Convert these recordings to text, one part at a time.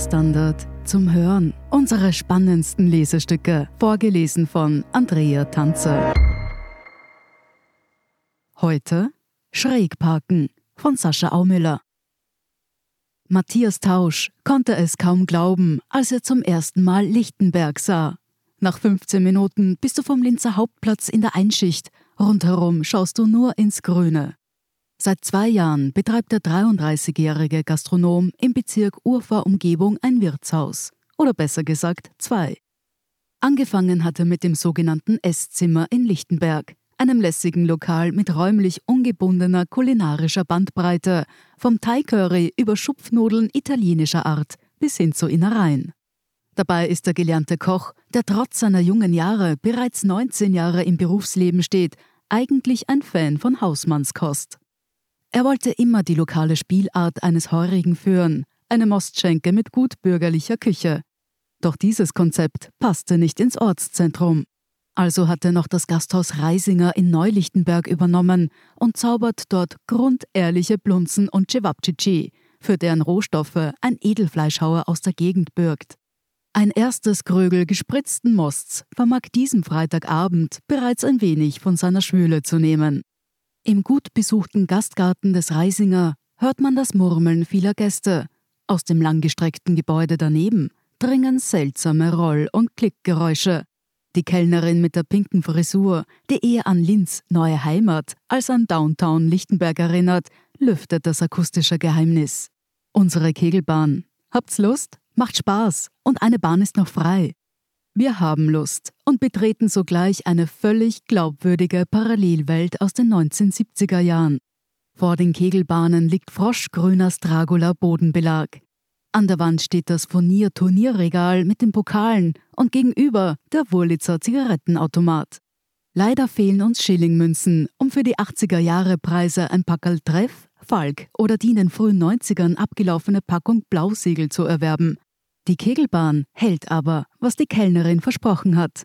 Standard zum Hören. Unsere spannendsten Lesestücke, vorgelesen von Andrea Tanzer. Heute Schrägparken von Sascha Aumüller. Matthias Tausch konnte es kaum glauben, als er zum ersten Mal Lichtenberg sah. Nach 15 Minuten bist du vom Linzer Hauptplatz in der Einschicht. Rundherum schaust du nur ins Grüne. Seit zwei Jahren betreibt der 33-jährige Gastronom im Bezirk Urfa-Umgebung ein Wirtshaus. Oder besser gesagt zwei. Angefangen hat er mit dem sogenannten Esszimmer in Lichtenberg, einem lässigen Lokal mit räumlich ungebundener kulinarischer Bandbreite, vom Thai-Curry über Schupfnudeln italienischer Art bis hin zu Innereien. Dabei ist der gelernte Koch, der trotz seiner jungen Jahre bereits 19 Jahre im Berufsleben steht, eigentlich ein Fan von Hausmannskost. Er wollte immer die lokale Spielart eines Heurigen führen, eine Mostschenke mit gut bürgerlicher Küche. Doch dieses Konzept passte nicht ins Ortszentrum. Also hat er noch das Gasthaus Reisinger in Neulichtenberg übernommen und zaubert dort grundehrliche Blunzen und Cevapcici, für deren Rohstoffe ein Edelfleischhauer aus der Gegend bürgt. Ein erstes Krögel gespritzten Mosts vermag diesem Freitagabend bereits ein wenig von seiner Schwüle zu nehmen. Im gut besuchten Gastgarten des Reisinger hört man das Murmeln vieler Gäste. Aus dem langgestreckten Gebäude daneben dringen seltsame Roll- und Klickgeräusche. Die Kellnerin mit der pinken Frisur, die eher an Linz neue Heimat als an Downtown Lichtenberg erinnert, lüftet das akustische Geheimnis. Unsere Kegelbahn. Habt's Lust? Macht Spaß und eine Bahn ist noch frei. Wir haben Lust und betreten sogleich eine völlig glaubwürdige Parallelwelt aus den 1970er Jahren. Vor den Kegelbahnen liegt froschgrüner Stragula Bodenbelag. An der Wand steht das Furnier-Turnierregal mit den Pokalen und gegenüber der Wurlitzer Zigarettenautomat. Leider fehlen uns Schillingmünzen, um für die 80er Jahre Preise ein Packerl Treff, Falk oder die in den frühen 90ern abgelaufene Packung Blausiegel zu erwerben. Die Kegelbahn hält aber, was die Kellnerin versprochen hat.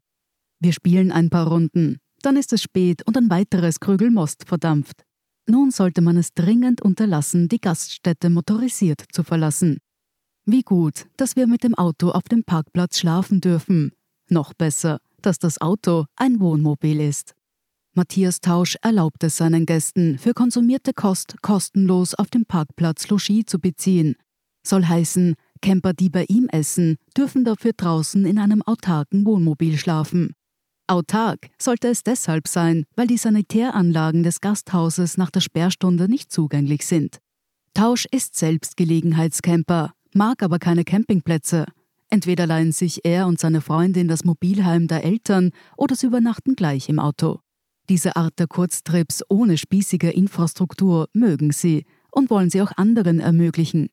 Wir spielen ein paar Runden, dann ist es spät und ein weiteres Krügel Most verdampft. Nun sollte man es dringend unterlassen, die Gaststätte motorisiert zu verlassen. Wie gut, dass wir mit dem Auto auf dem Parkplatz schlafen dürfen. Noch besser, dass das Auto ein Wohnmobil ist. Matthias Tausch erlaubt es seinen Gästen, für konsumierte Kost kostenlos auf dem Parkplatz Logis zu beziehen. Soll heißen, Camper, die bei ihm essen, dürfen dafür draußen in einem autarken Wohnmobil schlafen. Autark sollte es deshalb sein, weil die Sanitäranlagen des Gasthauses nach der Sperrstunde nicht zugänglich sind. Tausch ist selbst Gelegenheitscamper, mag aber keine Campingplätze. Entweder leihen sich er und seine Freundin das Mobilheim der Eltern oder sie übernachten gleich im Auto. Diese Art der Kurztrips ohne spießige Infrastruktur mögen sie und wollen sie auch anderen ermöglichen.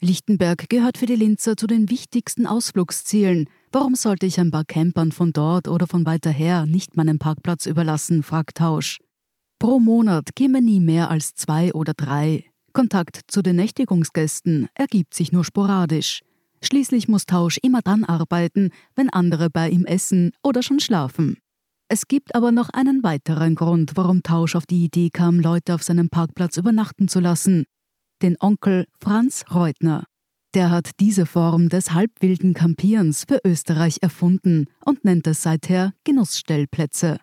Lichtenberg gehört für die Linzer zu den wichtigsten Ausflugszielen. Warum sollte ich ein paar Campern von dort oder von weiter her nicht meinen Parkplatz überlassen, fragt Tausch. Pro Monat käme nie mehr als zwei oder drei. Kontakt zu den Nächtigungsgästen ergibt sich nur sporadisch. Schließlich muss Tausch immer dann arbeiten, wenn andere bei ihm essen oder schon schlafen. Es gibt aber noch einen weiteren Grund, warum Tausch auf die Idee kam, Leute auf seinem Parkplatz übernachten zu lassen den Onkel Franz Reutner. Der hat diese Form des halbwilden Kampierens für Österreich erfunden und nennt es seither Genussstellplätze.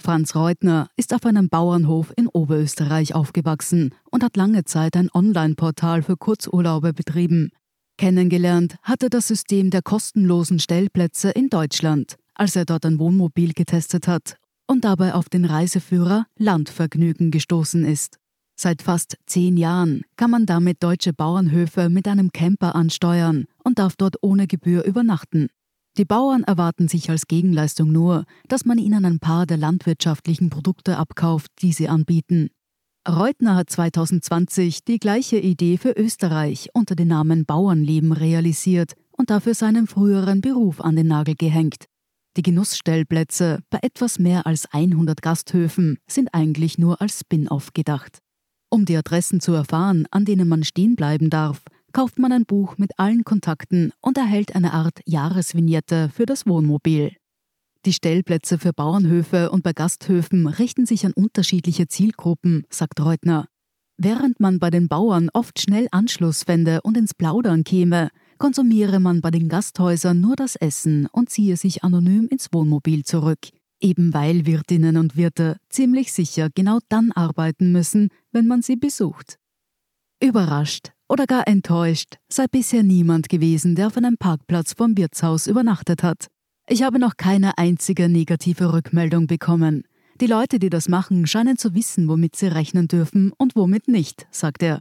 Franz Reutner ist auf einem Bauernhof in Oberösterreich aufgewachsen und hat lange Zeit ein Online-Portal für Kurzurlaube betrieben. Kennengelernt hat er das System der kostenlosen Stellplätze in Deutschland, als er dort ein Wohnmobil getestet hat und dabei auf den Reiseführer Landvergnügen gestoßen ist. Seit fast zehn Jahren kann man damit deutsche Bauernhöfe mit einem Camper ansteuern und darf dort ohne Gebühr übernachten. Die Bauern erwarten sich als Gegenleistung nur, dass man ihnen ein paar der landwirtschaftlichen Produkte abkauft, die sie anbieten. Reutner hat 2020 die gleiche Idee für Österreich unter dem Namen Bauernleben realisiert und dafür seinen früheren Beruf an den Nagel gehängt. Die Genussstellplätze bei etwas mehr als 100 Gasthöfen sind eigentlich nur als Spin-off gedacht. Um die Adressen zu erfahren, an denen man stehen bleiben darf, kauft man ein Buch mit allen Kontakten und erhält eine Art Jahresvignette für das Wohnmobil. Die Stellplätze für Bauernhöfe und bei Gasthöfen richten sich an unterschiedliche Zielgruppen, sagt Reutner. Während man bei den Bauern oft schnell Anschluss fände und ins Plaudern käme, konsumiere man bei den Gasthäusern nur das Essen und ziehe sich anonym ins Wohnmobil zurück. Eben weil Wirtinnen und Wirte ziemlich sicher genau dann arbeiten müssen, wenn man sie besucht. Überrascht oder gar enttäuscht sei bisher niemand gewesen, der auf einem Parkplatz vom Wirtshaus übernachtet hat. Ich habe noch keine einzige negative Rückmeldung bekommen. Die Leute, die das machen, scheinen zu wissen, womit sie rechnen dürfen und womit nicht, sagt er.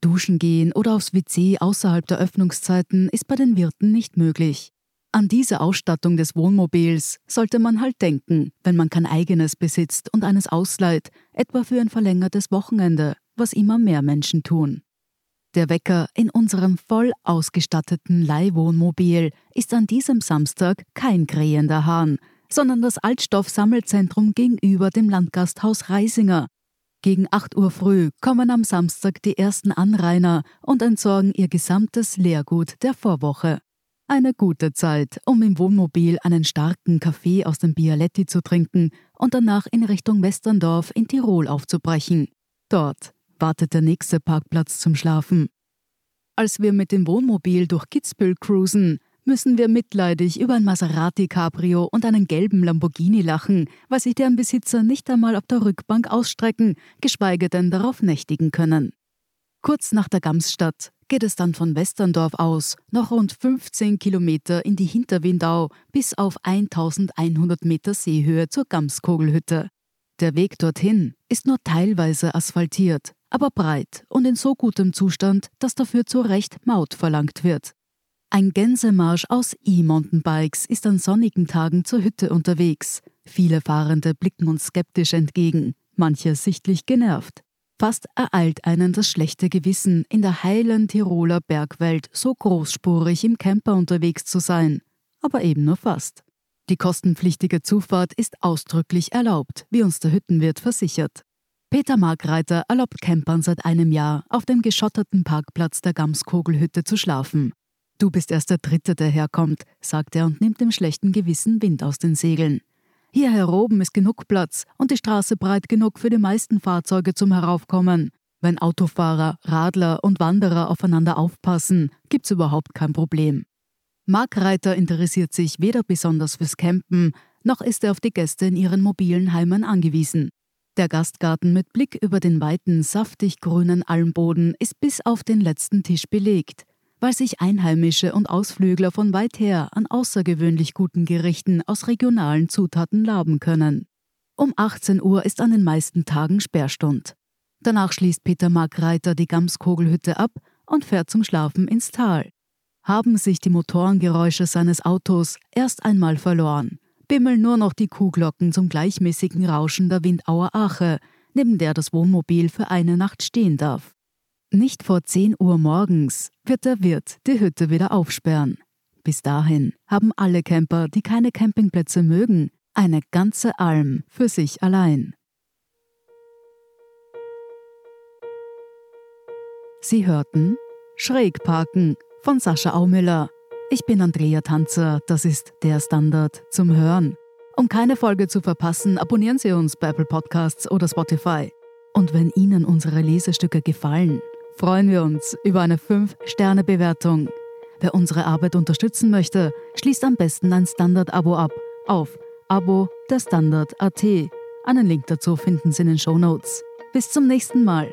Duschen gehen oder aufs WC außerhalb der Öffnungszeiten ist bei den Wirten nicht möglich. An diese Ausstattung des Wohnmobils sollte man halt denken, wenn man kein eigenes besitzt und eines ausleiht, etwa für ein verlängertes Wochenende, was immer mehr Menschen tun. Der Wecker in unserem voll ausgestatteten Leihwohnmobil ist an diesem Samstag kein krähender Hahn, sondern das Altstoffsammelzentrum gegenüber dem Landgasthaus Reisinger. Gegen 8 Uhr früh kommen am Samstag die ersten Anrainer und entsorgen ihr gesamtes Leergut der Vorwoche. Eine gute Zeit, um im Wohnmobil einen starken Kaffee aus dem Bialetti zu trinken und danach in Richtung Westerndorf in Tirol aufzubrechen. Dort wartet der nächste Parkplatz zum Schlafen. Als wir mit dem Wohnmobil durch Kitzbühel cruisen, müssen wir mitleidig über ein Maserati Cabrio und einen gelben Lamborghini lachen, weil sich deren Besitzer nicht einmal auf der Rückbank ausstrecken, geschweige denn darauf nächtigen können. Kurz nach der Gamsstadt geht es dann von Westerndorf aus noch rund 15 Kilometer in die Hinterwindau bis auf 1100 Meter Seehöhe zur Gamskogelhütte. Der Weg dorthin ist nur teilweise asphaltiert, aber breit und in so gutem Zustand, dass dafür zu Recht Maut verlangt wird. Ein Gänsemarsch aus E-Mountainbikes ist an sonnigen Tagen zur Hütte unterwegs. Viele Fahrende blicken uns skeptisch entgegen, manche sichtlich genervt. Fast ereilt einen das schlechte Gewissen, in der heilen Tiroler Bergwelt so großspurig im Camper unterwegs zu sein. Aber eben nur fast. Die kostenpflichtige Zufahrt ist ausdrücklich erlaubt, wie uns der Hüttenwirt versichert. Peter Markreiter erlaubt Campern seit einem Jahr, auf dem geschotterten Parkplatz der Gamskogelhütte zu schlafen. Du bist erst der Dritte, der herkommt, sagt er und nimmt dem schlechten Gewissen Wind aus den Segeln. Hier heroben ist genug Platz und die Straße breit genug für die meisten Fahrzeuge zum Heraufkommen. Wenn Autofahrer, Radler und Wanderer aufeinander aufpassen, gibt's überhaupt kein Problem. Markreiter interessiert sich weder besonders fürs Campen, noch ist er auf die Gäste in ihren mobilen Heimen angewiesen. Der Gastgarten mit Blick über den weiten, saftig grünen Almboden ist bis auf den letzten Tisch belegt, weil sich Einheimische und Ausflügler von weit her an außergewöhnlich guten Gerichten aus regionalen Zutaten laben können. Um 18 Uhr ist an den meisten Tagen Sperrstund. Danach schließt Peter Markreiter die Gamskogelhütte ab und fährt zum Schlafen ins Tal. Haben sich die Motorengeräusche seines Autos erst einmal verloren, bimmeln nur noch die Kuhglocken zum gleichmäßigen Rauschen der Windauer Ache, neben der das Wohnmobil für eine Nacht stehen darf. Nicht vor 10 Uhr morgens wird der Wirt die Hütte wieder aufsperren. Bis dahin haben alle Camper, die keine Campingplätze mögen, eine ganze Alm für sich allein. Sie hörten Schräg parken von Sascha Aumüller ich bin Andrea Tanzer, das ist der Standard zum Hören. Um keine Folge zu verpassen, abonnieren Sie uns bei Apple Podcasts oder Spotify. Und wenn Ihnen unsere Lesestücke gefallen, freuen wir uns über eine 5-Sterne-Bewertung. Wer unsere Arbeit unterstützen möchte, schließt am besten ein Standard-Abo ab auf Abo der Standard.at. Einen Link dazu finden Sie in den Show Notes. Bis zum nächsten Mal.